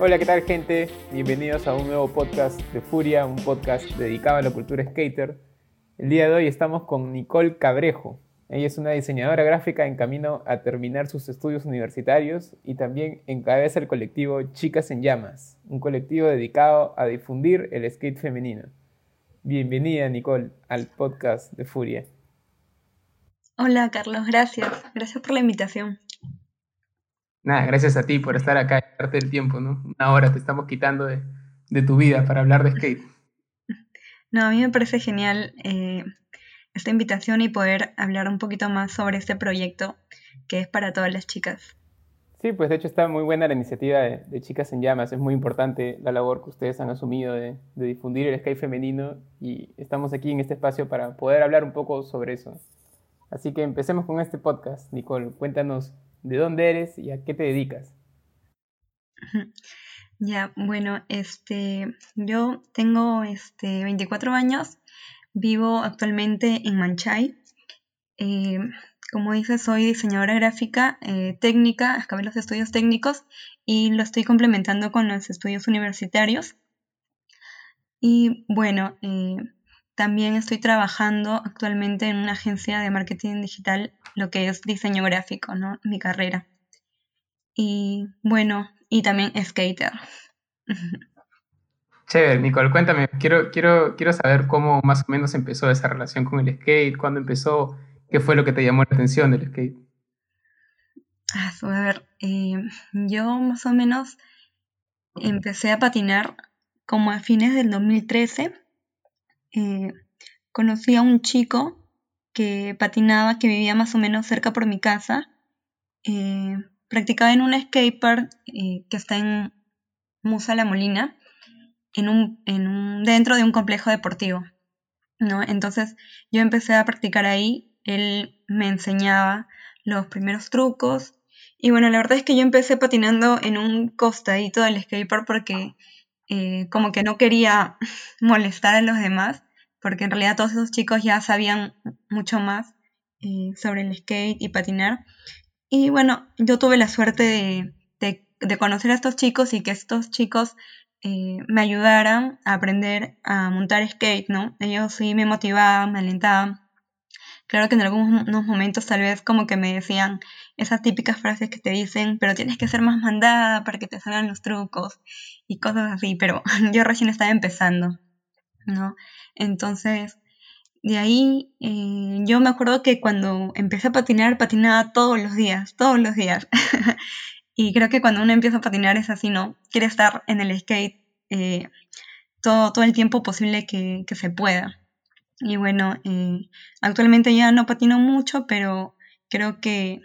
Hola, ¿qué tal gente? Bienvenidos a un nuevo podcast de Furia, un podcast dedicado a la cultura skater. El día de hoy estamos con Nicole Cabrejo. Ella es una diseñadora gráfica en camino a terminar sus estudios universitarios y también encabeza el colectivo Chicas en Llamas, un colectivo dedicado a difundir el skate femenino. Bienvenida Nicole al podcast de Furia. Hola Carlos, gracias. Gracias por la invitación. Nada, gracias a ti por estar acá y darte el tiempo, ¿no? Una hora te estamos quitando de, tu vida para hablar de skate. No, a mí me parece genial eh, esta invitación y poder hablar un poquito más sobre este proyecto que es para todas las chicas. Sí, pues de hecho está muy buena la iniciativa de, Chicas en Llamas. Es muy importante la labor que ustedes han asumido de, de, difundir el skate femenino y estamos aquí en este espacio para poder hablar un poco sobre eso. Así que empecemos con este podcast. Nicole, cuéntanos de dónde eres y a qué te dedicas. Ya, bueno, este, yo tengo este, 24 años, vivo actualmente en Manchay. Eh, como dices, soy diseñadora gráfica eh, técnica, acabé los estudios técnicos y lo estoy complementando con los estudios universitarios. Y bueno, eh, también estoy trabajando actualmente en una agencia de marketing digital, lo que es diseño gráfico, ¿no? Mi carrera. Y bueno, y también skater. Chévere, Nicole, cuéntame, quiero, quiero, quiero saber cómo más o menos empezó esa relación con el skate, cuándo empezó, qué fue lo que te llamó la atención del skate. Ah, a ver, eh, yo más o menos empecé a patinar como a fines del 2013 eh, conocí a un chico que patinaba, que vivía más o menos cerca por mi casa. Eh, practicaba en un skatepark eh, que está en Musa La Molina, en un, en un, dentro de un complejo deportivo. ¿no? Entonces yo empecé a practicar ahí, él me enseñaba los primeros trucos. Y bueno, la verdad es que yo empecé patinando en un costadito del skatepark porque eh, como que no quería molestar a los demás, porque en realidad todos esos chicos ya sabían mucho más eh, sobre el skate y patinar. Y bueno, yo tuve la suerte de, conocer a estos chicos y que estos chicos eh, me ayudaran a aprender a montar skate, ¿no? Ellos sí me motivaban, me alentaban. Claro que en algunos momentos tal vez como que me decían esas típicas frases que te dicen, pero tienes que ser más mandada para que te salgan los trucos y cosas así, pero yo recién estaba empezando, ¿no? Entonces, de ahí eh, yo me acuerdo que cuando empecé a patinar, patinaba todos los días, todos los días. y creo que cuando uno empieza a patinar es así, ¿no? Quiere estar en el skate eh, todo, todo el tiempo posible que, que se pueda. Y bueno, eh, actualmente ya no patino mucho, pero creo que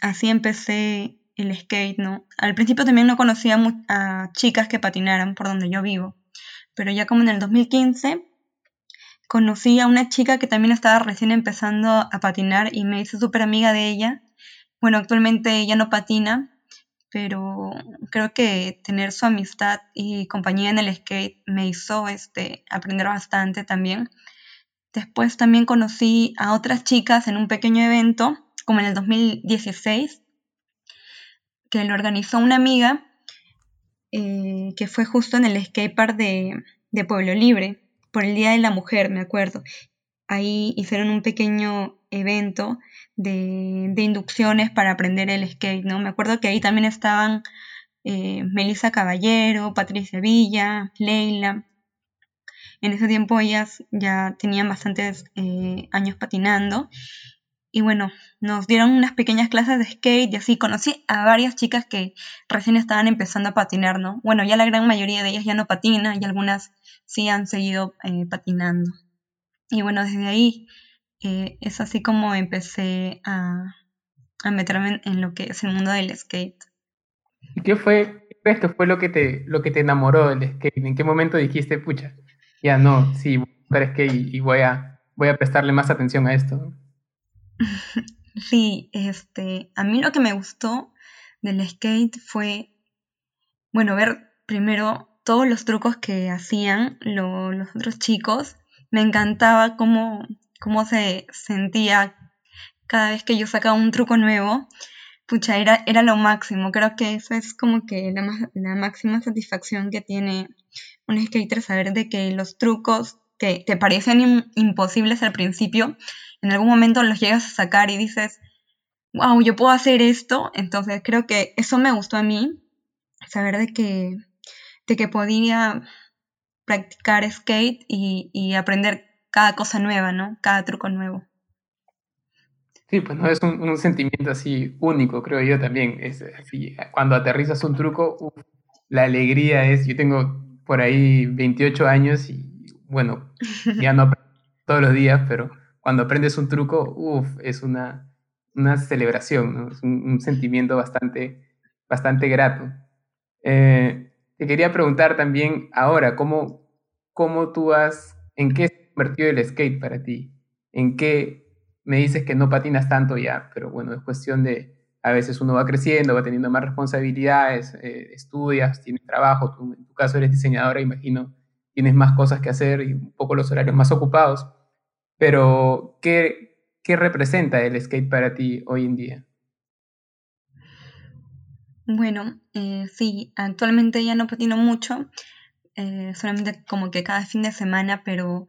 así empecé el skate, ¿no? Al principio también no conocía a chicas que patinaran por donde yo vivo, pero ya como en el 2015 conocí a una chica que también estaba recién empezando a patinar y me hice súper amiga de ella. Bueno, actualmente ella no patina, pero creo que tener su amistad y compañía en el skate me hizo este, aprender bastante también. Después también conocí a otras chicas en un pequeño evento, como en el 2016, que lo organizó una amiga, eh, que fue justo en el skatepark de, de Pueblo Libre, por el Día de la Mujer, me acuerdo. Ahí hicieron un pequeño evento de, inducciones para aprender el skate, ¿no? Me acuerdo que ahí también estaban eh, Melissa Caballero, Patricia Villa, Leila. En ese tiempo ellas ya tenían bastantes eh, años patinando. Y bueno, nos dieron unas pequeñas clases de skate y así conocí a varias chicas que recién estaban empezando a patinar, ¿no? Bueno, ya la gran mayoría de ellas ya no patina y algunas sí han seguido eh, patinando. Y bueno, desde ahí eh, es así como empecé a, meterme en, lo que es el mundo del skate. ¿Y qué fue, esto fue lo que te, lo que te enamoró del skate? ¿En qué momento dijiste, pucha, ya no, sí, voy a skate y voy a, voy a prestarle más atención a esto? Sí, este, a mí lo que me gustó del skate fue, bueno, ver primero todos los trucos que hacían los otros chicos. Me encantaba cómo cómo se sentía cada vez que yo sacaba un truco nuevo, pucha, era, era lo máximo. Creo que eso es como que la, la máxima satisfacción que tiene un skater, saber de que los trucos que te parecen imposibles al principio, en algún momento los llegas a sacar y dices, wow, yo puedo hacer esto. Entonces creo que eso me gustó a mí, saber de que, de que podía practicar skate y, y aprender cada cosa nueva, ¿no? Cada truco nuevo. Sí, pues no es un, sentimiento así único, creo yo también. Es así, cuando aterrizas un truco, la alegría es, yo tengo por ahí 28 años y bueno, ya no todos los días, pero cuando aprendes un truco, uff, es una, una celebración, ¿no? es un, sentimiento bastante, bastante grato. Eh, te quería preguntar también ahora, ¿cómo, cómo tú has, en qué se ha convertido el skate para ti? ¿En qué me dices que no patinas tanto ya, pero bueno, es cuestión de, a veces uno va creciendo, va teniendo más responsabilidades, eh, estudias, tienes trabajo, tú, en tu caso eres diseñadora, imagino, tienes más cosas que hacer y un poco los horarios más ocupados, pero ¿qué, qué representa el skate para ti hoy en día? Bueno, eh, sí, actualmente ya no patino mucho, eh, solamente como que cada fin de semana, pero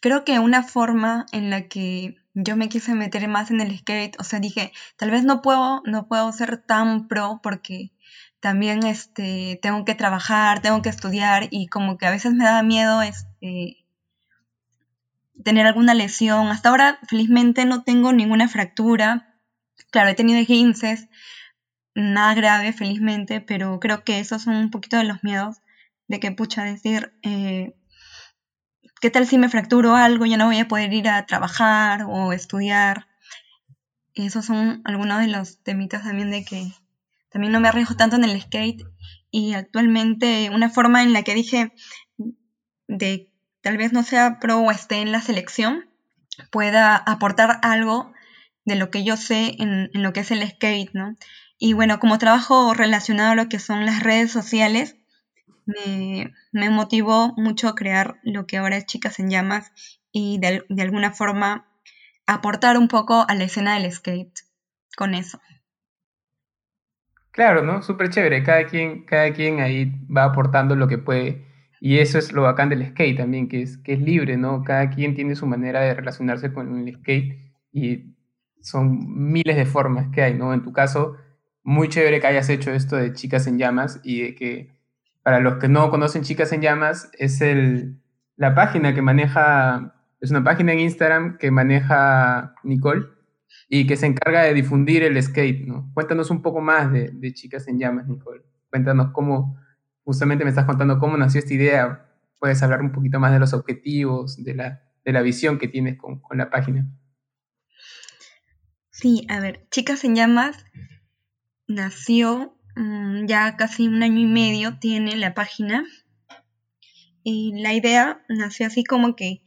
creo que una forma en la que yo me quise meter más en el skate, o sea, dije, tal vez no puedo, no puedo ser tan pro porque también este, tengo que trabajar, tengo que estudiar y como que a veces me da miedo este, tener alguna lesión. Hasta ahora, felizmente, no tengo ninguna fractura. Claro, he tenido esguinces, nada grave, felizmente, pero creo que esos son un poquito de los miedos de que, pucha, decir, eh, ¿qué tal si me fracturo algo? Ya no voy a poder ir a trabajar o estudiar. Esos son algunos de los temitas también de que también no me arriesgo tanto en el skate. Y actualmente una forma en la que dije de tal vez no sea pro o esté en la selección, pueda aportar algo de lo que yo sé en, lo que es el skate, ¿no? Y bueno, como trabajo relacionado a lo que son las redes sociales, me, me motivó mucho a crear lo que ahora es Chicas en Llamas y de, alguna forma aportar un poco a la escena del skate con eso. Claro, ¿no? Súper chévere. Cada quien, cada quien ahí va aportando lo que puede. Y eso es lo bacán del skate también, que es, que es libre, ¿no? Cada quien tiene su manera de relacionarse con el skate y son miles de formas que hay, ¿no? En tu caso, muy chévere que hayas hecho esto de Chicas en Llamas y de que para los que no conocen Chicas en Llamas, es el, la página que maneja, es una página en Instagram que maneja Nicole y que se encarga de difundir el skate, ¿no? Cuéntanos un poco más de, Chicas en Llamas, Nicole. Cuéntanos cómo, justamente me estás contando cómo nació esta idea. Puedes hablar un poquito más de los objetivos, de la, de la visión que tienes con, con la página. Sí, a ver, Chicas en Llamas nació Mm, ya casi un año y medio tiene la página. Y la idea nació así como que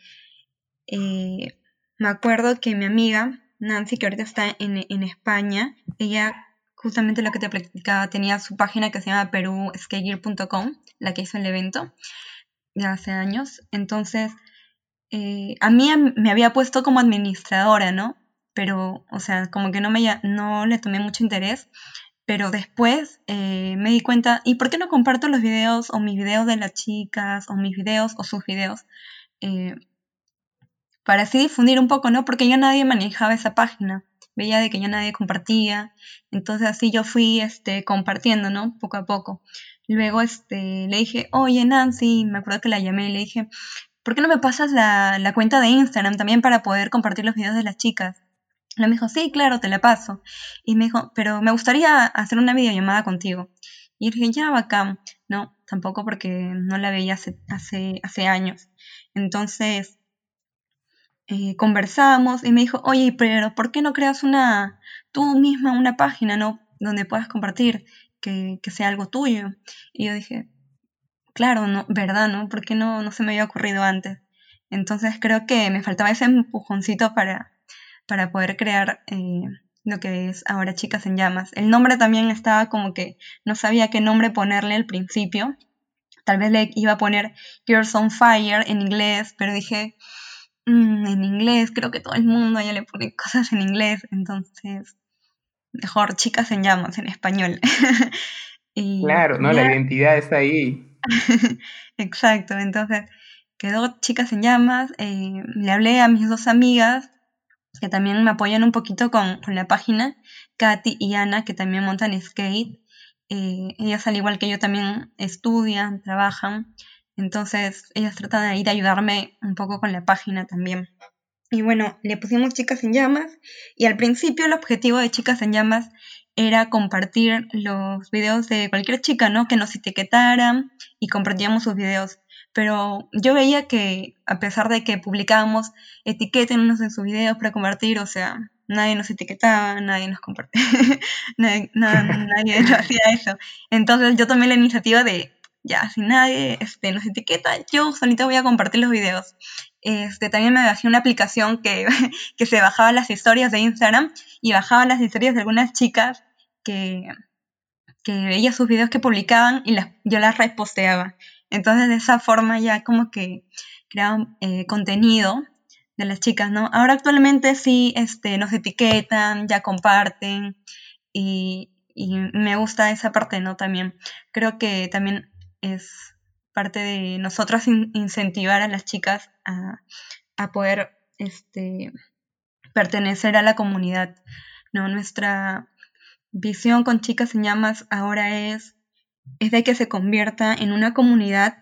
eh, me acuerdo que mi amiga Nancy, que ahorita está en, España, ella justamente lo que te platicaba, tenía su página que se llama peruskategear.com, la que hizo el evento ya hace años. Entonces, eh, a mí me había puesto como administradora, ¿no? Pero, o sea, como que no, me, no le tomé mucho interés. Pero después eh, me di cuenta, ¿y por qué no comparto los videos o mis videos de las chicas o mis videos o sus videos? Eh, para así difundir un poco, ¿no? Porque ya nadie manejaba esa página, veía de que ya nadie compartía, entonces así yo fui este, compartiendo, ¿no? Poco a poco. Luego este, le dije, oye Nancy, me acuerdo que la llamé y le dije, ¿por qué no me pasas la, la cuenta de Instagram también para poder compartir los videos de las chicas? Me dijo, sí, claro, te la paso. Y me dijo, pero me gustaría hacer una videollamada contigo. Y dije, ya, bacán. No, tampoco porque no la veía hace, hace, años. Entonces, eh, conversamos y me dijo, oye, pero ¿por qué no creas una, tú misma una página, ¿no? Donde puedas compartir, que, sea algo tuyo. Y yo dije, claro, no, ¿verdad, no? ¿Por qué no, no se me había ocurrido antes? Entonces creo que me faltaba ese empujoncito para, para poder crear eh, lo que es ahora Chicas en Llamas. El nombre también estaba como que no sabía qué nombre ponerle al principio. Tal vez le iba a poner Girls on Fire en inglés, pero dije, mm, en inglés, creo que todo el mundo ya le pone cosas en inglés, entonces mejor chicas en llamas en español. claro, ¿no? La identidad está ahí. Exacto, entonces quedó chicas en llamas, eh, le hablé a mis dos amigas que también me apoyan un poquito con, la página, Katy y Ana, que también montan skate. Eh, ellas, al igual que yo, también estudian, trabajan. Entonces, ellas tratan de ir a ayudarme un poco con la página también. Y bueno, le pusimos Chicas en Llamas. Y al principio el objetivo de Chicas en Llamas era compartir los videos de cualquier chica, ¿no? Que nos etiquetaran y compartíamos sus videos pero yo veía que a pesar de que publicábamos etiquétenos en sus videos para compartir, o sea, nadie nos etiquetaba, nadie nos compartía, nadie, nadie hacía eso. Entonces yo tomé la iniciativa de, ya, si nadie este, nos etiqueta, yo solita voy a compartir los videos. Este, también me bajé una aplicación que, que se bajaba las historias de Instagram y bajaba las historias de algunas chicas que, que veía sus videos que publicaban y las, yo las reposteaba. Entonces de esa forma ya como que creaban eh, contenido de las chicas, ¿no? Ahora actualmente sí este, nos etiquetan, ya comparten y, me gusta esa parte, ¿no? También creo que también es parte de nosotros incentivar a las chicas a, a poder este, pertenecer a la comunidad, ¿no? Nuestra visión con Chicas en Llamas ahora es es de que se convierta en una comunidad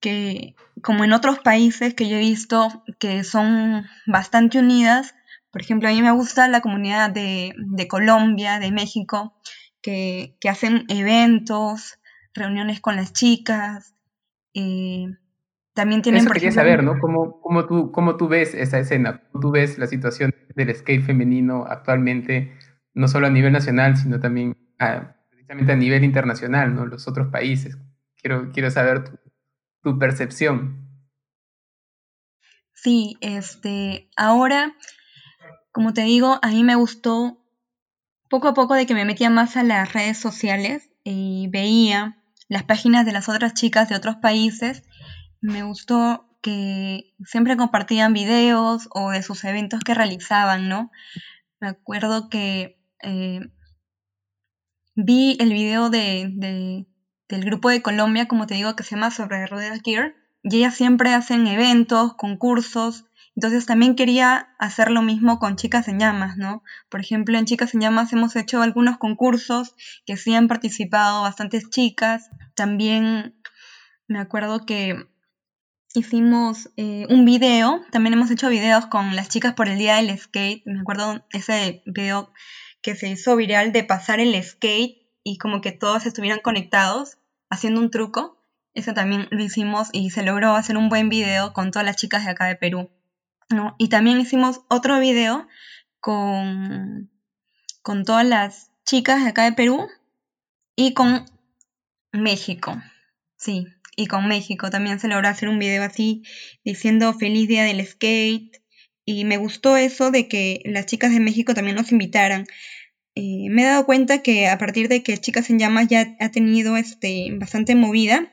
que, como en otros países que yo he visto, que son bastante unidas. Por ejemplo, a mí me gusta la comunidad de, Colombia, de México, que, hacen eventos, reuniones con las chicas. Eh, también tienen... Eso quería saber, ¿no? ¿Cómo, cómo, tú, ¿Cómo tú ves esa escena? ¿Cómo tú ves la situación del skate femenino actualmente, no solo a nivel nacional, sino también a, a nivel internacional, ¿no? Los otros países. Quiero, quiero saber tu, percepción. Sí, este, ahora, como te digo, a mí me gustó poco a poco de que me metía más a las redes sociales y veía las páginas de las otras chicas de otros países. Me gustó que siempre compartían videos o de sus eventos que realizaban, ¿no? Me acuerdo que eh, Vi el video de, del grupo de Colombia, como te digo, que se llama Sobre Ruedas Gear, y ellas siempre hacen eventos, concursos, entonces también quería hacer lo mismo con Chicas en Llamas, ¿no? Por ejemplo, en Chicas en Llamas hemos hecho algunos concursos que sí han participado bastantes chicas. También me acuerdo que hicimos eh, un video, también hemos hecho videos con las chicas por el día del skate. Me acuerdo ese video que se hizo viral de pasar el skate y como que todos estuvieran conectados haciendo un truco. Eso también lo hicimos y se logró hacer un buen video con todas las chicas de acá de Perú. ¿no? Y también hicimos otro video con, con todas las chicas de acá de Perú y con México. Sí, y con México también se logró hacer un video así diciendo feliz día del skate. Y me gustó eso de que las chicas de México también nos invitaran. Eh, me he dado cuenta que a partir de que Chicas en Llamas ya ha tenido este, bastante movida,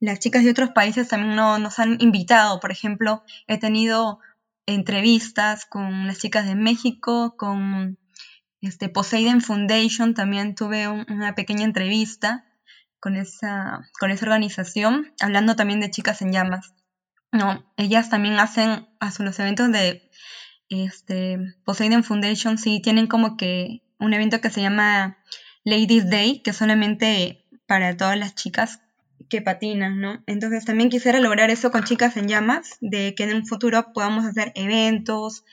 las chicas de otros países también nos han invitado. Por ejemplo, he tenido entrevistas con las chicas de México, con este, Poseidon Foundation, también tuve una pequeña entrevista con esa, con esa organización, hablando también de Chicas en Llamas. No, ellas también hacen, hacen los eventos de este, Poseidon Foundation sí tienen como que un evento que se llama Ladies Day, que es solamente para todas las chicas que patinan, ¿no? Entonces también quisiera lograr eso con Chicas en Llamas, de que en un futuro podamos hacer eventos,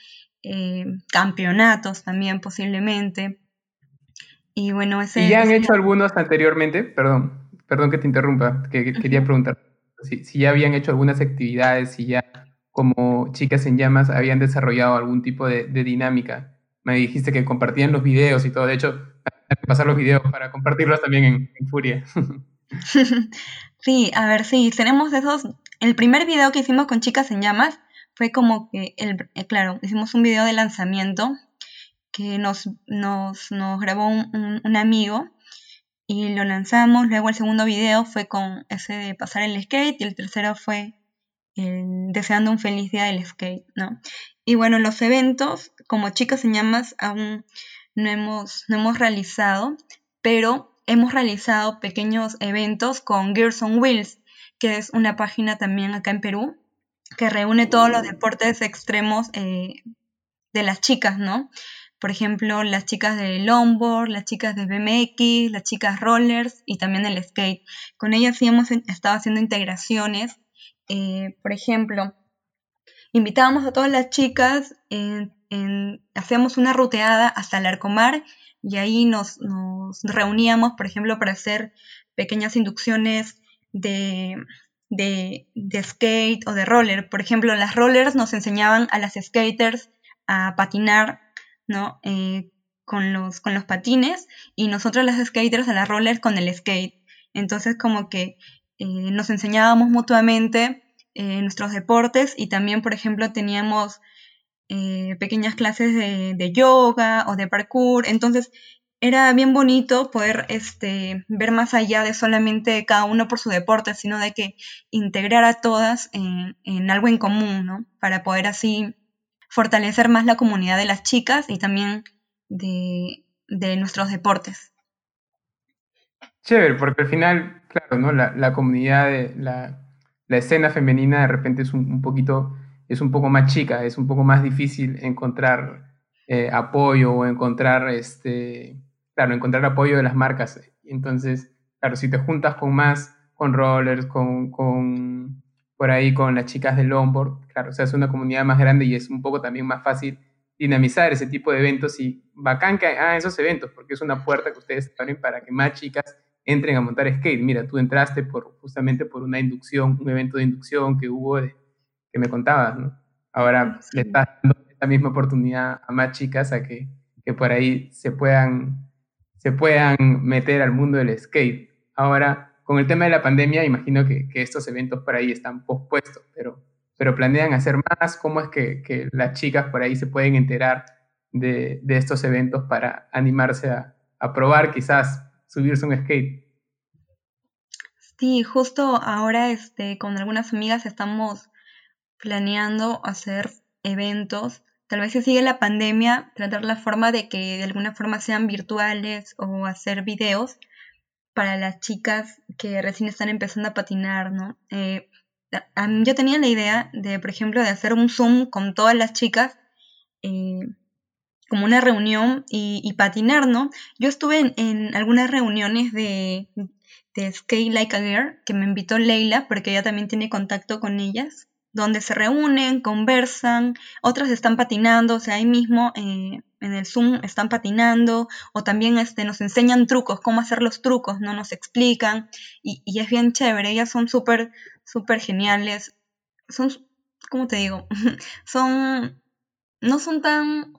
eh, campeonatos también posiblemente. Y bueno, ese... ¿Y ya han hecho algunos anteriormente? Perdón, perdón que te interrumpa, que, quería preguntar si, ya habían hecho algunas actividades, si ya como Chicas en Llamas habían desarrollado algún tipo de, dinámica. Me dijiste que compartían los videos y todo. De hecho, pasar los videos para compartirlos también en, Furia. Sí, a ver, sí, tenemos esos. El primer video que hicimos con Chicas en Llamas fue como que, el, eh, claro, hicimos un video de lanzamiento que nos, nos, grabó un, un, amigo y lo lanzamos. Luego el segundo video fue con ese de pasar el skate y el tercero fue deseando un feliz día del skate, ¿no? Y bueno, los eventos, como chicas en llamas, aún no hemos, no hemos realizado, pero hemos realizado pequeños eventos con Gears on Wheels, que es una página también acá en Perú, que reúne todos los deportes extremos eh, de las chicas, ¿no? Por ejemplo, las chicas de longboard, las chicas de BMX, las chicas rollers y también el skate. Con ellas sí hemos estado haciendo integraciones. Eh, por ejemplo, invitábamos a todas las chicas, hacíamos una ruteada hasta el Arcomar y ahí nos, reuníamos, por ejemplo, para hacer pequeñas inducciones de, de, skate o de roller. Por ejemplo, las rollers nos enseñaban a las skaters a patinar ¿no? Eh, con, los, con los patines y nosotros las skaters a las rollers con el skate. Entonces como que eh, nos enseñábamos mutuamente eh, nuestros deportes y también, por ejemplo, teníamos pequeñas clases de, yoga o de parkour. Entonces era bien bonito poder este, ver más allá de solamente cada uno por su deporte, sino de que integrar a todas en, en algo en común, ¿no? Para poder así fortalecer más la comunidad de las chicas y también de, nuestros deportes. Chévere, porque al final, claro, ¿no? La, comunidad, de, la, escena femenina de repente es un, poquito, es un poco más chica, es un poco más difícil encontrar eh, apoyo o encontrar, este, claro, encontrar apoyo de las marcas. Entonces, claro, si te juntas con más, con rollers, con, con por ahí con las chicas del longboard, claro, o sea, es una comunidad más grande y es un poco también más fácil dinamizar ese tipo de eventos y bacán que hagan esos eventos, porque es una puerta que ustedes abren para que más chicas entren a montar skate. Mira, tú entraste por, justamente por una inducción, un evento de inducción que hubo que me contabas, ¿no? Ahora le estás dando la misma oportunidad a más chicas a que, que por ahí se puedan, se puedan meter al mundo del skate. Ahora, con el tema de la pandemia, imagino que, estos eventos por ahí están pospuestos, pero, pero planean hacer más. ¿Cómo es que, las chicas por ahí se pueden enterar de, estos eventos para animarse a, probar quizás subirse un skate? Sí, justo ahora este, con algunas amigas estamos planeando hacer eventos. Tal vez si sigue la pandemia, tratar la forma de que de alguna forma sean virtuales o hacer videos para las chicas que recién están empezando a patinar, ¿no? Eh, yo tenía la idea de, por ejemplo, de hacer un Zoom con todas las chicas, eh, como una reunión y, patinar, ¿no? Yo estuve en, algunas reuniones de, de Skate Like a Girl, que me invitó Leila, porque ella también tiene contacto con ellas, donde se reúnen, conversan, otras están patinando, o sea, ahí mismo eh, en el Zoom están patinando o también este, nos enseñan trucos, cómo hacer los trucos, no nos explican y, es bien chévere, ellas son súper, súper geniales, son, ¿cómo te digo? son, no son tan...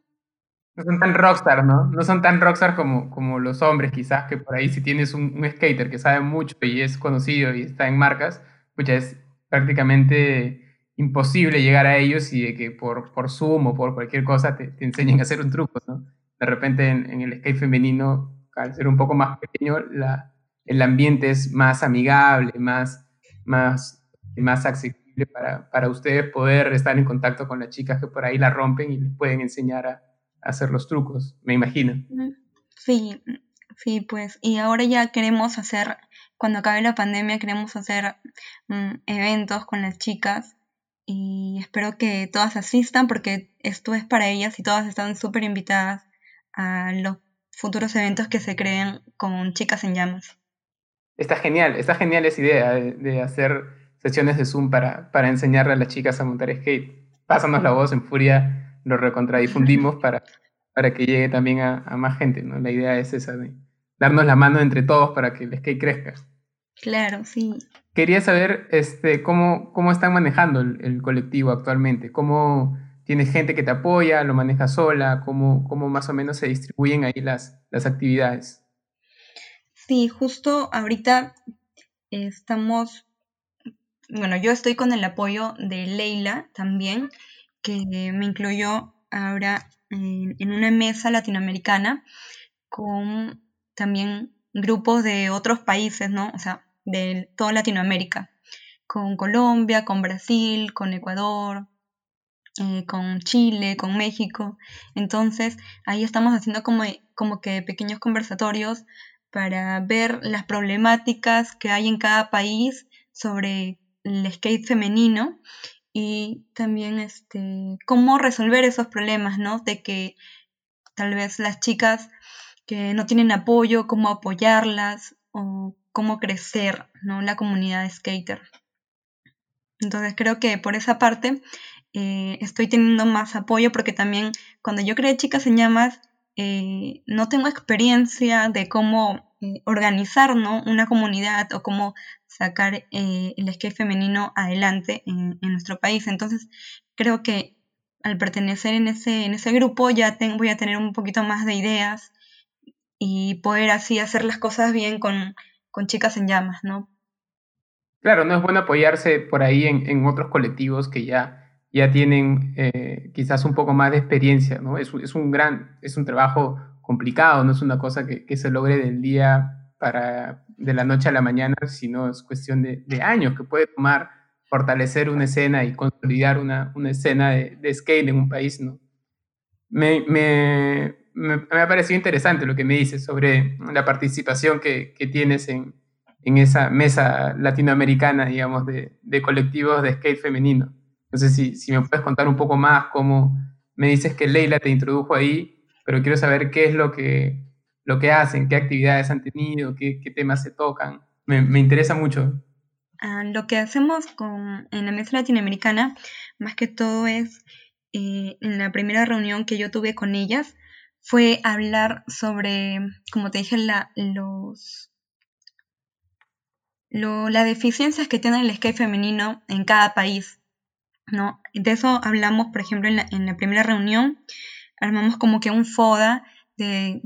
No son tan rockstar, ¿no? No son tan rockstar como, como los hombres quizás, que por ahí si tienes un, skater que sabe mucho y es conocido y está en marcas, pues es prácticamente imposible llegar a ellos y de que por, por Zoom o por cualquier cosa te, enseñen a hacer un truco, ¿no? De repente en, el skate femenino, al ser un poco más pequeño, la, el ambiente es más amigable, más, más, más accesible para, para ustedes poder estar en contacto con las chicas que por ahí la rompen y les pueden enseñar a, hacer los trucos, me imagino. Sí, sí, pues, y ahora ya queremos hacer, cuando acabe la pandemia, queremos hacer mm, eventos con las chicas y espero que todas asistan porque esto es para ellas y todas están súper invitadas a los futuros eventos que se creen con Chicas en Llamas. Está genial, está genial esa idea de, hacer sesiones de Zoom para, para enseñarle a las chicas a montar skate. Pásanos la voz en Furia, lo recontradifundimos para, para que llegue también a, a más gente. ¿no? La idea es esa de darnos la mano entre todos para que el skate crezca. Claro, sí. Quería saber este, cómo, cómo están manejando el, colectivo actualmente, cómo tienes gente que te apoya, lo manejas sola, cómo, cómo más o menos se distribuyen ahí las, las actividades. Sí, justo ahorita estamos, bueno, yo estoy con el apoyo de Leila también, que me incluyó ahora en, en una mesa latinoamericana con también grupos de otros países, ¿no? O sea, de toda Latinoamérica. con Colombia, con Brasil, con Ecuador, eh, con Chile, con México. Entonces ahí estamos haciendo como, como que pequeños conversatorios para ver las problemáticas que hay en cada país sobre el skate femenino y también este, cómo resolver esos problemas, ¿no? De que tal vez las chicas que no tienen apoyo, cómo apoyarlas o cómo crecer, ¿no? La comunidad de skater. Entonces creo que por esa parte eh, estoy teniendo más apoyo porque también cuando yo creé Chicas en Llamas eh, no tengo experiencia de cómo eh, organizar ¿no? una comunidad o cómo sacar el skate femenino adelante en, nuestro país. Entonces creo que al pertenecer en ese, en ese grupo ya voy a tener un poquito más de ideas y poder así hacer las cosas bien con, con chicas en llamas, ¿no? Claro, no es bueno apoyarse por ahí en, en otros colectivos que ya ya tienen eh, quizás un poco más de experiencia, ¿no? Es, es, un gran, es un trabajo complicado, no es una cosa que, que, se logre del día para, de la noche a la mañana, sino es cuestión de, de años que puede tomar fortalecer una escena y consolidar una, una escena de, de, scale en un país, ¿no? Me, me, me, me, ha parecido interesante lo que me dices sobre la participación que, que tienes en, en, esa mesa latinoamericana, digamos, de, de colectivos de skate femenino. No sé si, si me puedes contar un poco más cómo me dices que Leila te introdujo ahí, pero quiero saber qué es lo que, lo que hacen, qué actividades han tenido, qué, qué temas se tocan. Me, me interesa mucho. Ah, lo que hacemos con, en la mesa latinoamericana, más que todo es, eh, en la primera reunión que yo tuve con ellas, fue hablar sobre, como te dije, la, los, lo, las deficiencias que tiene el skate femenino en cada país. ¿no? De eso hablamos, por ejemplo, en la, primera reunión, armamos como que un FODA de,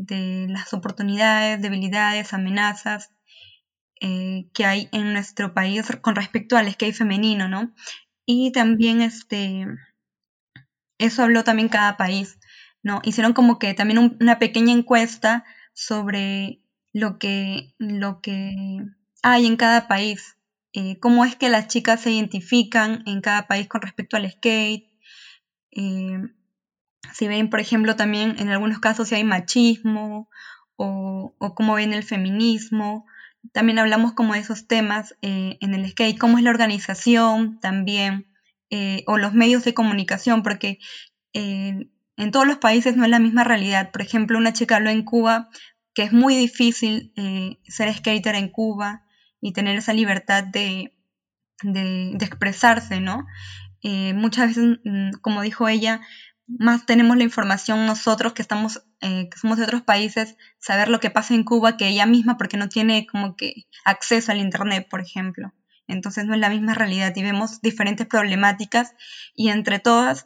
las oportunidades, debilidades, amenazas eh, que hay en nuestro país con respecto al skate femenino, ¿no? Y también este, eso habló también cada país, ¿no? Hicieron como que también una pequeña encuesta sobre lo que, lo que hay en cada país, eh, cómo es que las chicas se identifican en cada país con respecto al skate. Eh, si ven, por ejemplo, también en algunos casos si hay machismo o, cómo ven el feminismo. También hablamos como de esos temas eh, en el skate, cómo es la organización también, o los medios de comunicación, porque en todos los países no es la misma realidad. Por ejemplo, una chica habló en Cuba que es muy difícil ser skater en Cuba, y tener esa libertad de, expresarse, ¿no? Eh, muchas veces, mm, como dijo ella, más tenemos la información nosotros que estamos, eh, que somos de otros países, saber lo que pasa en Cuba que ella misma porque no tiene como que acceso al internet, por ejemplo. Entonces no es la misma realidad y vemos diferentes problemáticas y entre todas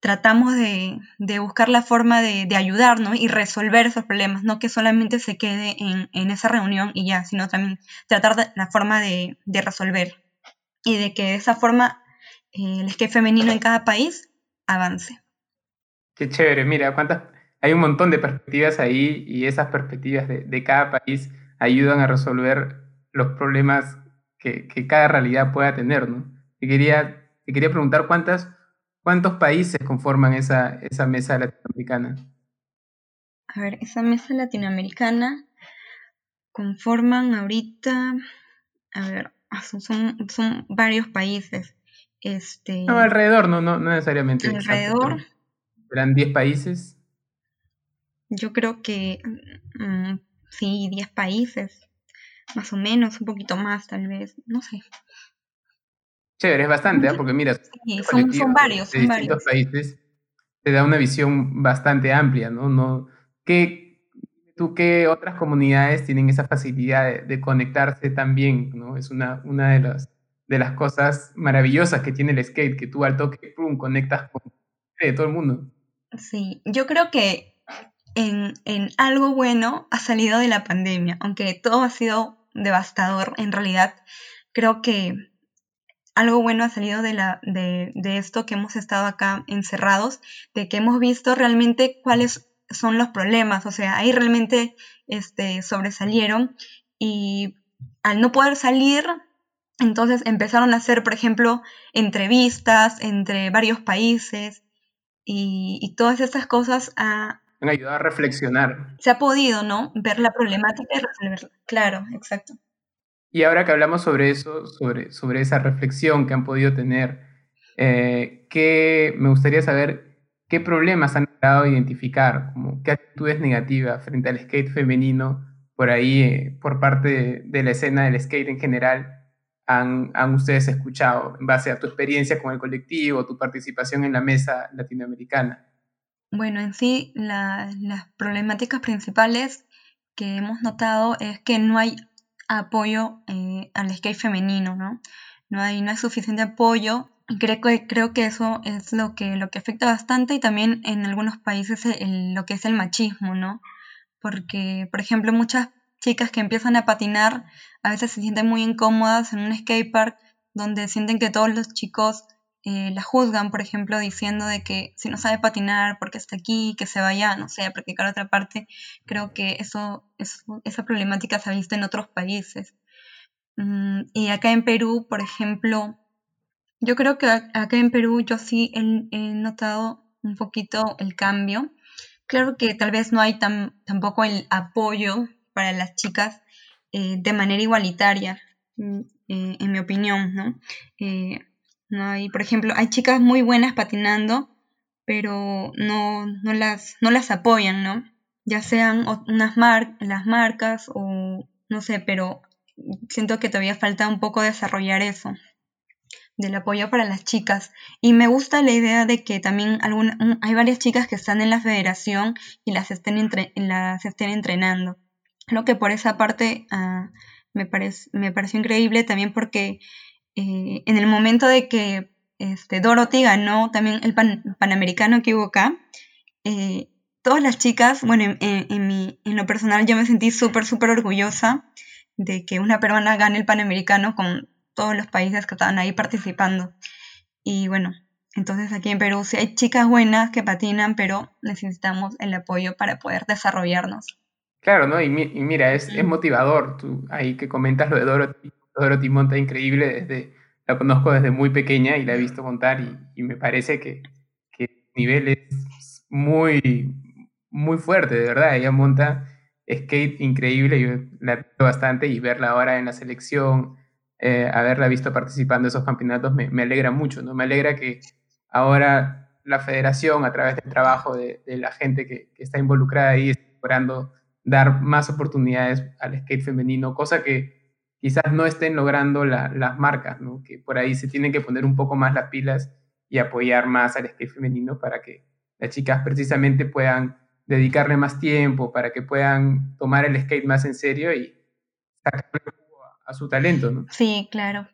tratamos de, buscar la forma de, de, ayudarnos y resolver esos problemas, no que solamente se quede en, esa reunión y ya, sino también tratar de, la forma de, resolver y de que de esa forma eh, el skate femenino en cada país avance. Qué chévere, mira, cuántas, hay un montón de perspectivas ahí y esas perspectivas de, cada país ayudan a resolver los problemas que, cada realidad pueda tener, ¿no? quería, te quería preguntar cuántas ¿Cuántos países conforman esa, esa mesa latinoamericana? A ver, esa mesa latinoamericana conforman ahorita, a ver, ah, son, son varios países. Este, no, alrededor, no, no, necesariamente. Alrededor. ¿Eran 10 países? Yo creo que mm, sí, 10 países, más o menos, un poquito más tal vez, no sé. Chévere, es bastante, ¿eh? porque mira, son, varios, de distintos países te da una visión bastante amplia, ¿no? no ¿qué, ¿Tú qué otras comunidades tienen esa facilidad de, conectarse también, ¿no? Es una, una de, las, de las cosas maravillosas que tiene el skate, que tú al toque, ¡pum!, conectas con todo el mundo. Sí, yo creo que en, en algo bueno ha salido de la pandemia, aunque todo ha sido devastador en realidad, creo que algo bueno ha salido de, la, de, esto que hemos estado acá encerrados, de que hemos visto realmente cuáles son los problemas, o sea, ahí realmente este, sobresalieron y al no poder salir, Entonces empezaron a hacer, por ejemplo, entrevistas entre varios países y, todas estas cosas han ayudado a reflexionar. Se ha podido, ¿no? Ver la problemática y resolverla. Claro, exacto. Y ahora que hablamos sobre eso, sobre, sobre esa reflexión que han podido tener, eh, que me gustaría saber qué problemas han logrado identificar, como qué actitudes negativas frente al skate femenino por ahí, eh, por parte de, la escena del skate en general, han, han, ustedes escuchado en base a tu experiencia con el colectivo, tu participación en la mesa latinoamericana? Bueno, en sí, las problemáticas principales que hemos notado es que no hay apoyo eh, al skate femenino, ¿no? No hay, no suficiente apoyo y creo que, creo que eso es lo que, lo que afecta bastante y también en algunos países lo que es el machismo, ¿no? Porque, por ejemplo, muchas chicas que empiezan a patinar a veces se sienten muy incómodas en un skatepark donde sienten que todos los chicos eh, la juzgan, por ejemplo, diciendo de que si no sabe patinar, porque está aquí, que se vaya, no sé, a practicar otra parte. Creo que eso, esa problemática se ha visto en otros países. Mm, y acá en Perú, por ejemplo, yo creo que acá en Perú yo sí he, notado un poquito el cambio. Claro que tal vez no hay tampoco el apoyo para las chicas eh, de manera igualitaria, mm, eh, en mi opinión, ¿no? No hay, por ejemplo, hay chicas muy buenas patinando, pero no, no, las, no las apoyan, ¿no? Ya sean unas mar las marcas o no sé, pero siento que todavía falta un poco desarrollar eso del apoyo para las chicas. Y me gusta la idea de que también hay varias chicas que están en la federación y las estén, entre, las estén entrenando. Lo que por esa parte ah, me, parece, me pareció increíble también porque eh, en el momento de que este, Dorothy ganó también el Panamericano que hubo acá, eh, todas las chicas, bueno, en, lo personal yo me sentí súper, súper orgullosa de que una peruana gane el Panamericano con todos los países que estaban ahí participando. Y bueno, entonces aquí en Perú sí hay chicas buenas que patinan, pero necesitamos el apoyo para poder desarrollarnos. Claro, ¿no? Y, mira, es, es, motivador, tú ahí que comentas lo de Dorothy, Dorothy monta increíble, desde, la conozco desde muy pequeña y la he visto montar y, me parece que, que, el nivel es muy, muy fuerte, de verdad. Ella monta skate increíble, yo la veo bastante y verla ahora en la selección, eh, haberla visto participando en esos campeonatos me, alegra mucho, ¿no? Me alegra que ahora la federación, a través del trabajo de, de la gente que, que, está involucrada ahí, está logrando dar más oportunidades al skate femenino, cosa que quizás no estén logrando las marcas, ¿no? que por ahí se tienen que poner un poco más las pilas y apoyar más al skate femenino para que las chicas precisamente puedan dedicarle más tiempo, para que puedan tomar el skate más en serio y sacarle a su talento. Sí, claro.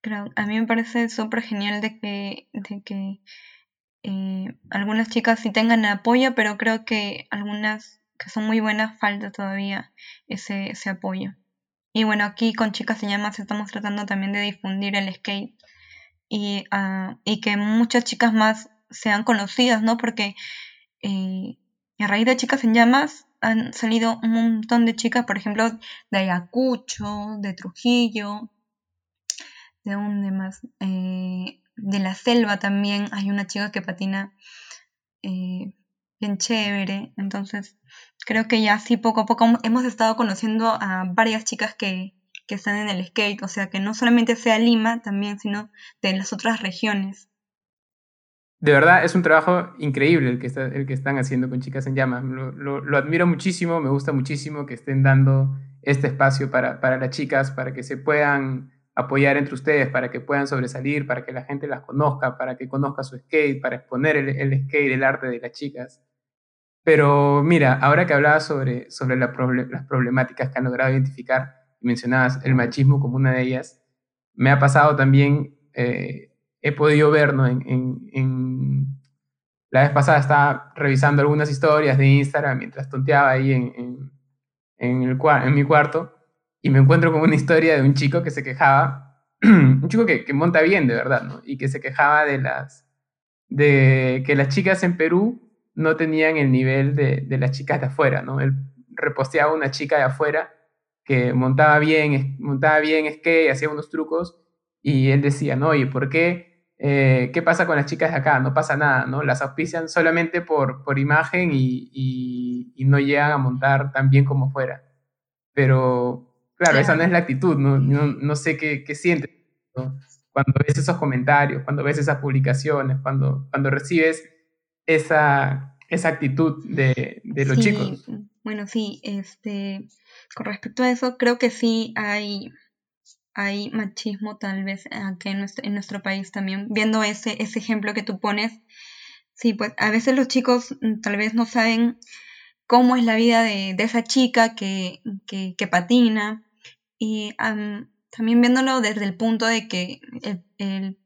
Pero a mí me parece súper genial de que, de que eh, algunas chicas sí tengan apoyo, pero creo que algunas que son muy buenas falta todavía ese, ese apoyo. Y bueno, aquí con Chicas en Llamas estamos tratando también de difundir el skate y, ah, y que muchas chicas más sean conocidas, ¿no? Porque eh, a raíz de Chicas en Llamas han salido un montón de chicas, por ejemplo, de Ayacucho, de Trujillo, de dónde más, eh, de la selva también hay una chica que patina eh, bien chévere, entonces creo que ya así poco a poco hemos estado conociendo a varias chicas que, están en el skate, o sea que no solamente sea Lima también, sino de las otras regiones. De verdad, es un trabajo increíble el que, está, el que están haciendo con Chicas en Llamas. Lo, admiro muchísimo, me gusta muchísimo que estén dando este espacio para, para las chicas, para que se puedan apoyar entre ustedes, para que puedan sobresalir, para que la gente las conozca, para que conozca su skate, para exponer el, el skate, el arte de las chicas. Pero mira, ahora que hablabas sobre, sobre las problemáticas que han logrado identificar y mencionabas el machismo como una de ellas, me ha pasado también, eh, he podido ver, ¿no? En, en, la vez pasada estaba revisando algunas historias de Instagram mientras tonteaba ahí en, en, el, en mi cuarto y me encuentro con una historia de un chico que se quejaba, un chico que, que monta bien de verdad, ¿no? Y que se quejaba de las, de que las chicas en Perú no tenían el nivel de, las chicas de afuera, ¿no? Él reposteaba una chica de afuera que montaba bien, montaba bien skate, hacía unos trucos, y él decía, no, oye, ¿por qué? Eh, ¿Qué pasa con las chicas de acá? No pasa nada, ¿no? Las auspician solamente por, por imagen y, y, no llegan a montar tan bien como fuera. Pero, claro, esa no es la actitud, no, no, no sé qué, qué sientes cuando ves esos comentarios, cuando ves esas publicaciones, cuando, cuando recibes esa, esa actitud de, de los chicos. Bueno, sí, este, con respecto a eso, creo que sí hay, hay machismo tal vez aquí en nuestro, en nuestro país también. Viendo ese, ese ejemplo que tú pones, sí, pues a veces los chicos mm, tal vez no saben cómo es la vida de, esa chica que, que, patina. Y también viéndolo desde el punto de que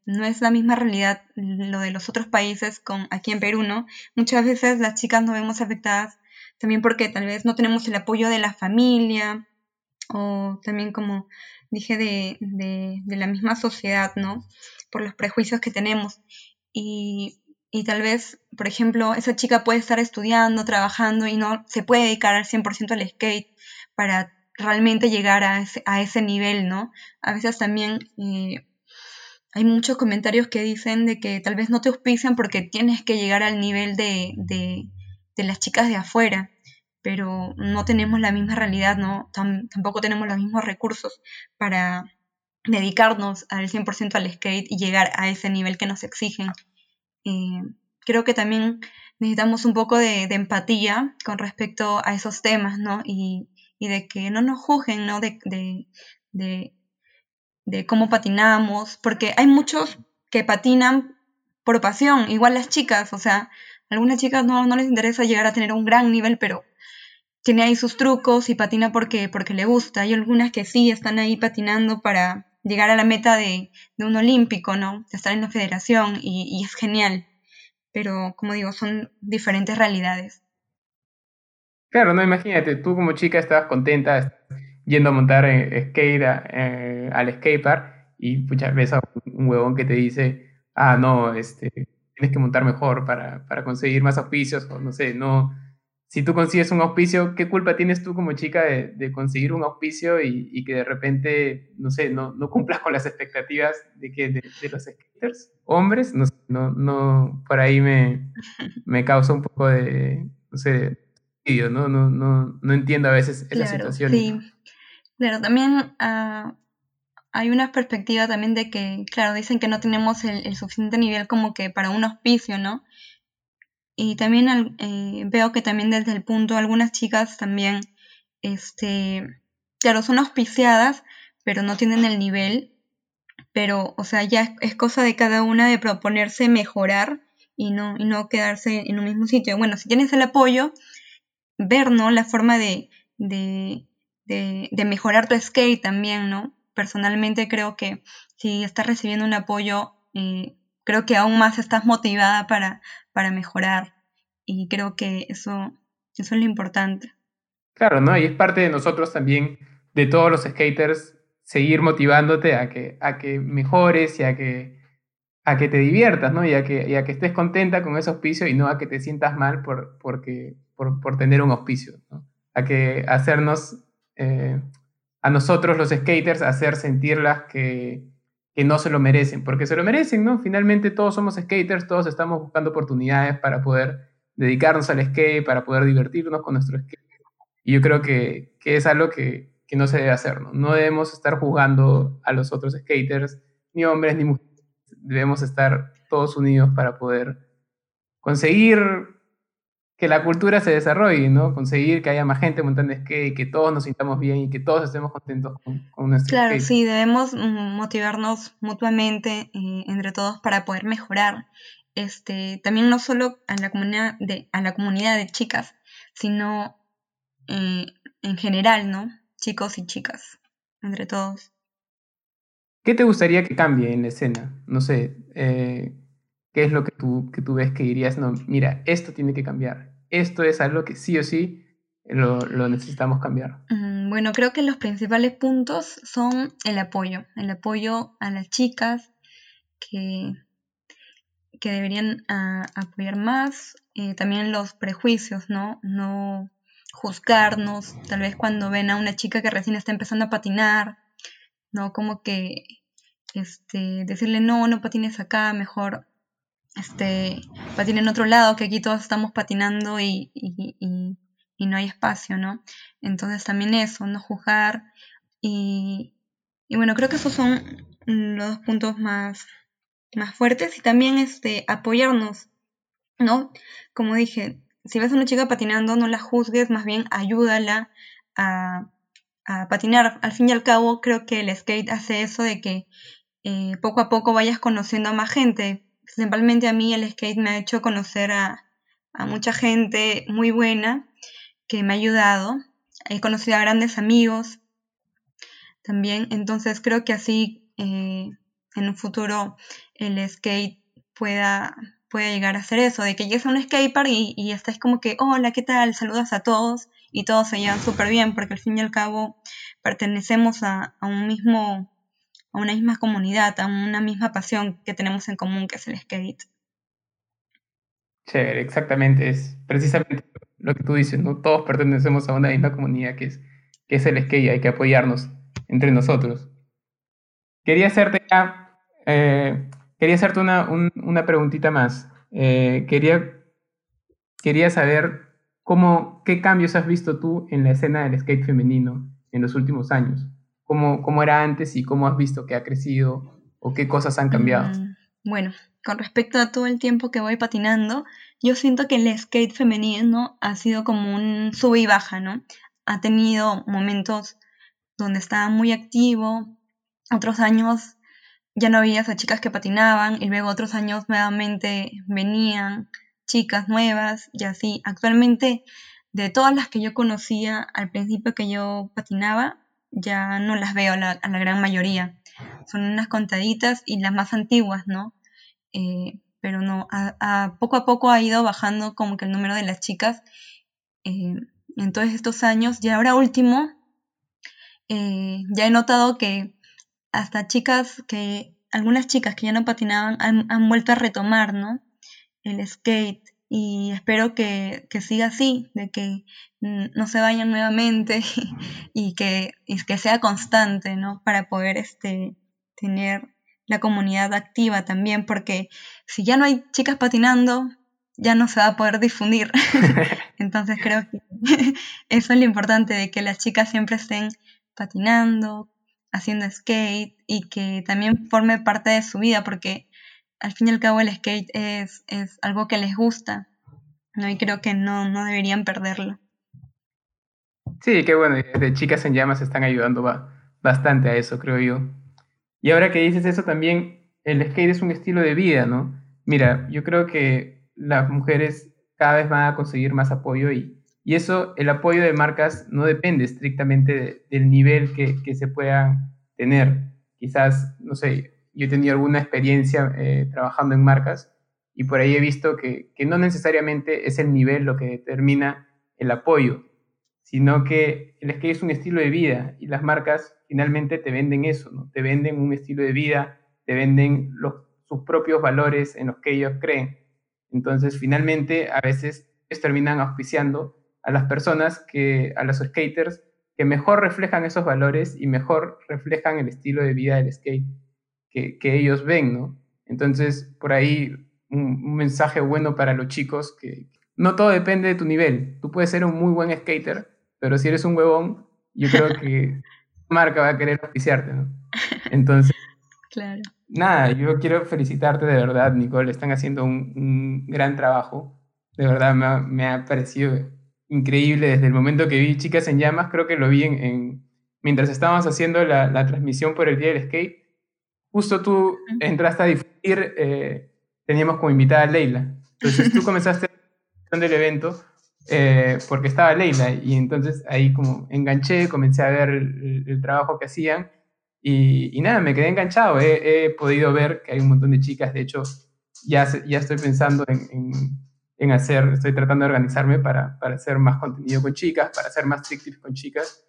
no es la misma realidad lo de los otros países con aquí en Perú, ¿no? Muchas veces las chicas nos vemos afectadas también porque tal vez no tenemos el apoyo de la familia o también como dije de, de, la misma sociedad, ¿no? Por los prejuicios que tenemos. Y, y, tal vez, por ejemplo, esa chica puede estar estudiando, trabajando y no se puede dedicar al 100% al skate para realmente llegar a ese, a ese nivel, ¿no? A veces también eh, hay muchos comentarios que dicen de que tal vez no te auspician porque tienes que llegar al nivel de, de las chicas de afuera, pero no tenemos la misma realidad, ¿no? tampoco tenemos los mismos recursos para dedicarnos al 100% al skate y llegar a ese nivel que nos exigen. Eh, creo que también necesitamos un poco de, empatía con respecto a esos temas, ¿no? Y, de que no nos juzguen, ¿no? De, de, de, cómo patinamos, porque hay muchos que patinan por pasión, igual las chicas, o sea, algunas chicas no, les interesa llegar a tener un gran nivel, pero tiene ahí sus trucos y patina porque, porque le gusta. Hay algunas que sí están ahí patinando para llegar a la meta de, un olímpico, ¿no? De estar en la federación y, es genial. Pero, como digo, son diferentes realidades. Claro, no, imagínate, tú como chica estabas contenta yendo a montar eh, skate eh, al skatepark y muchas veces a un huevón que te dice, ah, no, este, tienes que montar mejor para, para conseguir más auspicios, o no sé, no, si tú consigues un auspicio, ¿qué culpa tienes tú como chica de, conseguir un auspicio y, y, que de repente, no sé, no, no cumplas con las expectativas de, que, de, los skaters? Hombres, no, no, no por ahí me, me causa un poco de, no sé, ¿no? No, no, no entiendo a veces esa situación. Sí, claro, también uh, hay una perspectiva también de que, claro, dicen que no tenemos el, suficiente nivel como que para un auspicio, ¿no? Y también eh, veo que también desde el punto algunas chicas también, este, claro, son auspiciadas, pero no tienen el nivel, pero, o sea, ya es, cosa de cada una de proponerse mejorar y no, y no quedarse en un mismo sitio. Bueno, si tienes el apoyo, ver, ¿no? La forma de, de, de, mejorar tu skate también, ¿no? personalmente creo que si estás recibiendo un apoyo, eh, creo que aún más estás motivada para, para mejorar. Y creo que eso, eso es lo importante. Claro, ¿no? Y es parte de nosotros también, de todos los skaters, seguir motivándote a que, a que mejores y a que, a que te diviertas, ¿no? Y a que, que estés contenta con ese auspicio y no a que te sientas mal por, porque, por, por tener un auspicio, ¿no? A que hacernos eh, a nosotros los skaters hacer sentirlas que, que no se lo merecen, porque se lo merecen, ¿no? Finalmente todos somos skaters, todos estamos buscando oportunidades para poder dedicarnos al skate, para poder divertirnos con nuestro skate. Y yo creo que, que es algo que, que, no se debe hacer, ¿no? No debemos estar juzgando a los otros skaters, ni hombres ni mujeres. Debemos estar todos unidos para poder conseguir que la cultura se desarrolle, ¿no? Conseguir que haya más gente montando skate, que todos nos sintamos bien y que todos estemos contentos con, con nuestro Claro, sí, debemos mm, motivarnos mutuamente eh, entre todos para poder mejorar. Este, también no solo a la comunidad de, a la comunidad de chicas, sino eh, en general, ¿no? Chicos y chicas, entre todos. ¿Qué te gustaría que cambie en la escena? No sé, eh, ¿Qué es lo que tú, que tú ves que dirías, no, mira, esto tiene que cambiar? Esto es algo que sí o sí lo, necesitamos cambiar. Mm, bueno, creo que los principales puntos son el apoyo, el apoyo a las chicas que, que deberían ah, apoyar más, eh, también los prejuicios, ¿no? No juzgarnos, tal vez cuando ven a una chica que recién está empezando a patinar, ¿no? Como que este, decirle no, no patines acá, mejor este, patine en otro lado, que aquí todos estamos patinando y, y, no hay espacio, ¿no? Entonces también eso, no juzgar y, bueno, creo que esos son los dos puntos más, más fuertes y también este, apoyarnos, ¿no? Como dije, si ves a una chica patinando, no la juzgues, más bien ayúdala a, patinar. Al fin y al cabo, creo que el skate hace eso de que eh, poco a poco vayas conociendo a más gente. Principalmente a mí el skate me ha hecho conocer a, mucha gente muy buena que me ha ayudado. He conocido a grandes amigos también. Entonces creo que así eh, en un futuro el skate pueda puede llegar a ser eso, de que llegues a un skatepark y, y estás como que, hola, ¿qué tal? Saludas a todos y todos se llevan súper bien porque al fin y al cabo pertenecemos a, un mismo, a una misma comunidad, a una misma pasión que tenemos en común que es el skate. Chévere, exactamente, es precisamente lo que tú dices, ¿no? Todos pertenecemos a una misma comunidad que es, que es el skate, hay que apoyarnos entre nosotros. Quería hacerte eh, Quería hacerte una, una preguntita más. Eh, quería, quería saber cómo, qué cambios has visto tú en la escena del skate femenino en los últimos años. ¿Cómo, cómo era antes y cómo has visto que ha crecido o qué cosas han cambiado? Mm, bueno, con respecto a todo el tiempo que voy patinando, yo siento que el skate femenino ha sido como un sube y baja, ¿no? Ha tenido momentos donde estaba muy activo, otros años ya no había chicas que patinaban y luego otros años nuevamente venían chicas nuevas y así. Actualmente, de todas las que yo conocía al principio que yo patinaba, ya no las veo a la, gran mayoría. Son unas contaditas y las más antiguas, ¿no? Eh, pero no, a, poco a poco ha ido bajando como que el número de las chicas eh, en todos estos años. Y ahora último, eh, ya he notado que hasta chicas que, algunas chicas que ya no patinaban han, vuelto a retomar, ¿no? El skate y espero que, siga así, de que no se vayan nuevamente y que, que sea constante, ¿no? Para poder este, tener la comunidad activa también, porque si ya no hay chicas patinando, ya no se va a poder difundir. Entonces creo que eso es lo importante, de que las chicas siempre estén patinando, haciendo skate y que también forme parte de su vida, porque al fin y al cabo el skate es, es algo que les gusta, ¿no? Y creo que no, no deberían perderlo. Sí, qué bueno, de Chicas en Llamas están ayudando bastante a eso, creo yo. Y ahora que dices eso también, el skate es un estilo de vida, ¿no? Mira, yo creo que las mujeres cada vez van a conseguir más apoyo y, y eso, el apoyo de marcas no depende estrictamente del nivel que, se pueda tener. Quizás, no sé, yo he tenido alguna experiencia eh, trabajando en marcas y por ahí he visto que, no necesariamente es el nivel lo que determina el apoyo, sino que el skate es un estilo de vida y las marcas finalmente te venden eso. Te venden un estilo de vida, te venden sus propios valores en los que ellos creen. Entonces, finalmente, a veces terminan auspiciando a las personas, que, a los skaters, que mejor reflejan esos valores y mejor reflejan el estilo de vida del skate que, ellos ven, ¿no? Entonces, por ahí un, mensaje bueno para los chicos que no todo depende de tu nivel. Tú puedes ser un muy buen skater, pero si eres un huevón, yo creo que marca va a querer oficiarte, ¿no? Entonces, claro. nada, yo quiero felicitarte de verdad, Nicole. Están haciendo un, gran trabajo. De verdad, me me ha parecido increíble desde el momento que vi Chicas en Llamas, creo que lo vi en, mientras estábamos haciendo la, transmisión por el Día del Skate. Justo tú entraste a difundir, eh, teníamos como invitada a Leila. Entonces tú comenzaste la del evento eh, porque estaba Leila y entonces ahí como enganché, comencé a ver el, trabajo que hacían y, nada, me quedé enganchado. He, podido ver que hay un montón de chicas, de hecho ya, ya estoy pensando en en hacer, estoy tratando de organizarme para, para hacer más contenido con chicas, para hacer más trick con chicas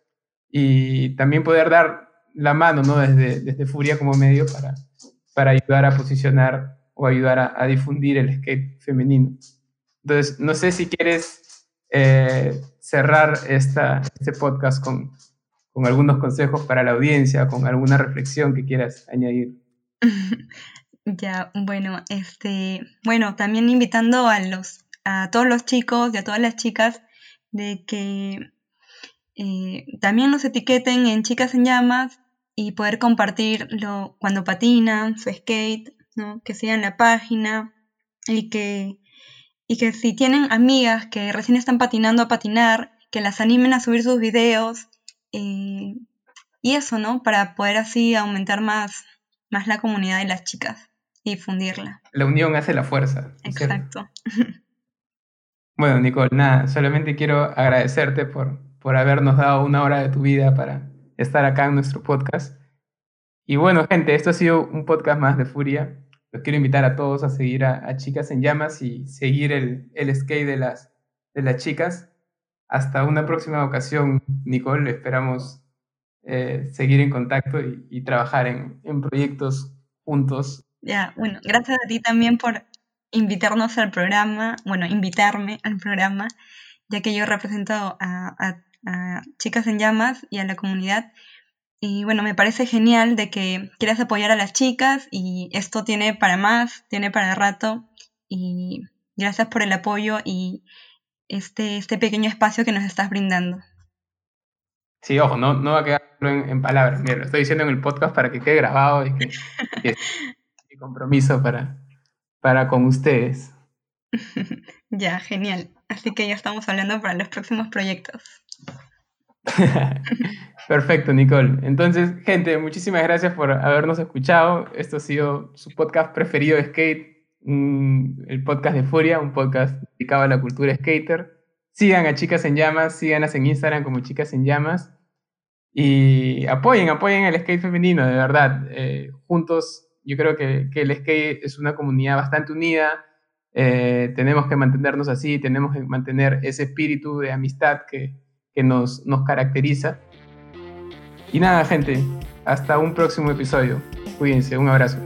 y también poder dar la mano ¿no? desde, desde Furia como medio para, para ayudar a posicionar o ayudar a, difundir el skate femenino. Entonces, no sé si quieres eh, cerrar esta, este podcast con, con algunos consejos para la audiencia, con alguna reflexión que quieras añadir. Ya, bueno, este, bueno, también invitando a los, a todos los chicos y a todas las chicas de que eh, también nos etiqueten en Chicas en Llamas y poder compartirlo cuando patinan, su skate, ¿no? que sigan la página y que, y que si tienen amigas que recién están patinando a patinar, que las animen a subir sus videos eh, y eso, ¿no? Para poder así aumentar más, más la comunidad de las chicas y fundirla. La unión hace la fuerza. Exacto. Bueno, Nicole, nada, solamente quiero agradecerte por, por habernos dado una hora de tu vida para estar acá en nuestro podcast. Y bueno, gente, esto ha sido un podcast más de Furia. Los quiero invitar a todos a seguir a, Chicas en Llamas y seguir el, el skate de las, de las chicas. Hasta una próxima ocasión, Nicole. Esperamos eh, seguir en contacto y, trabajar en, en, proyectos juntos. Ya, bueno, gracias a ti también por invitarnos al programa, bueno, invitarme al programa, ya que yo represento a a Chicas en Llamas y a la comunidad. Y bueno, me parece genial de que quieras apoyar a las chicas y esto tiene para más, tiene para rato. Y gracias por el apoyo y este, este pequeño espacio que nos estás brindando. Sí, ojo, no, no va a quedar en, palabras. Mira, lo estoy diciendo en el podcast para que quede grabado y que, que mi compromiso para, para con ustedes. ya, genial. Así que ya estamos hablando para los próximos proyectos. Perfecto, Nicole. Entonces, gente, muchísimas gracias por habernos escuchado. Esto ha sido su podcast preferido de skate, el podcast de Furia, un podcast dedicado a la cultura skater. Sigan a Chicas en Llamas, síganas en Instagram como Chicas en Llamas y apoyen, apoyen el skate femenino, de verdad. Eh, juntos, yo creo que, el skate es una comunidad bastante unida. Eh, tenemos que mantenernos así, tenemos que mantener ese espíritu de amistad que, que nos, nos caracteriza. Y nada, gente, hasta un próximo episodio. Cuídense, un abrazo.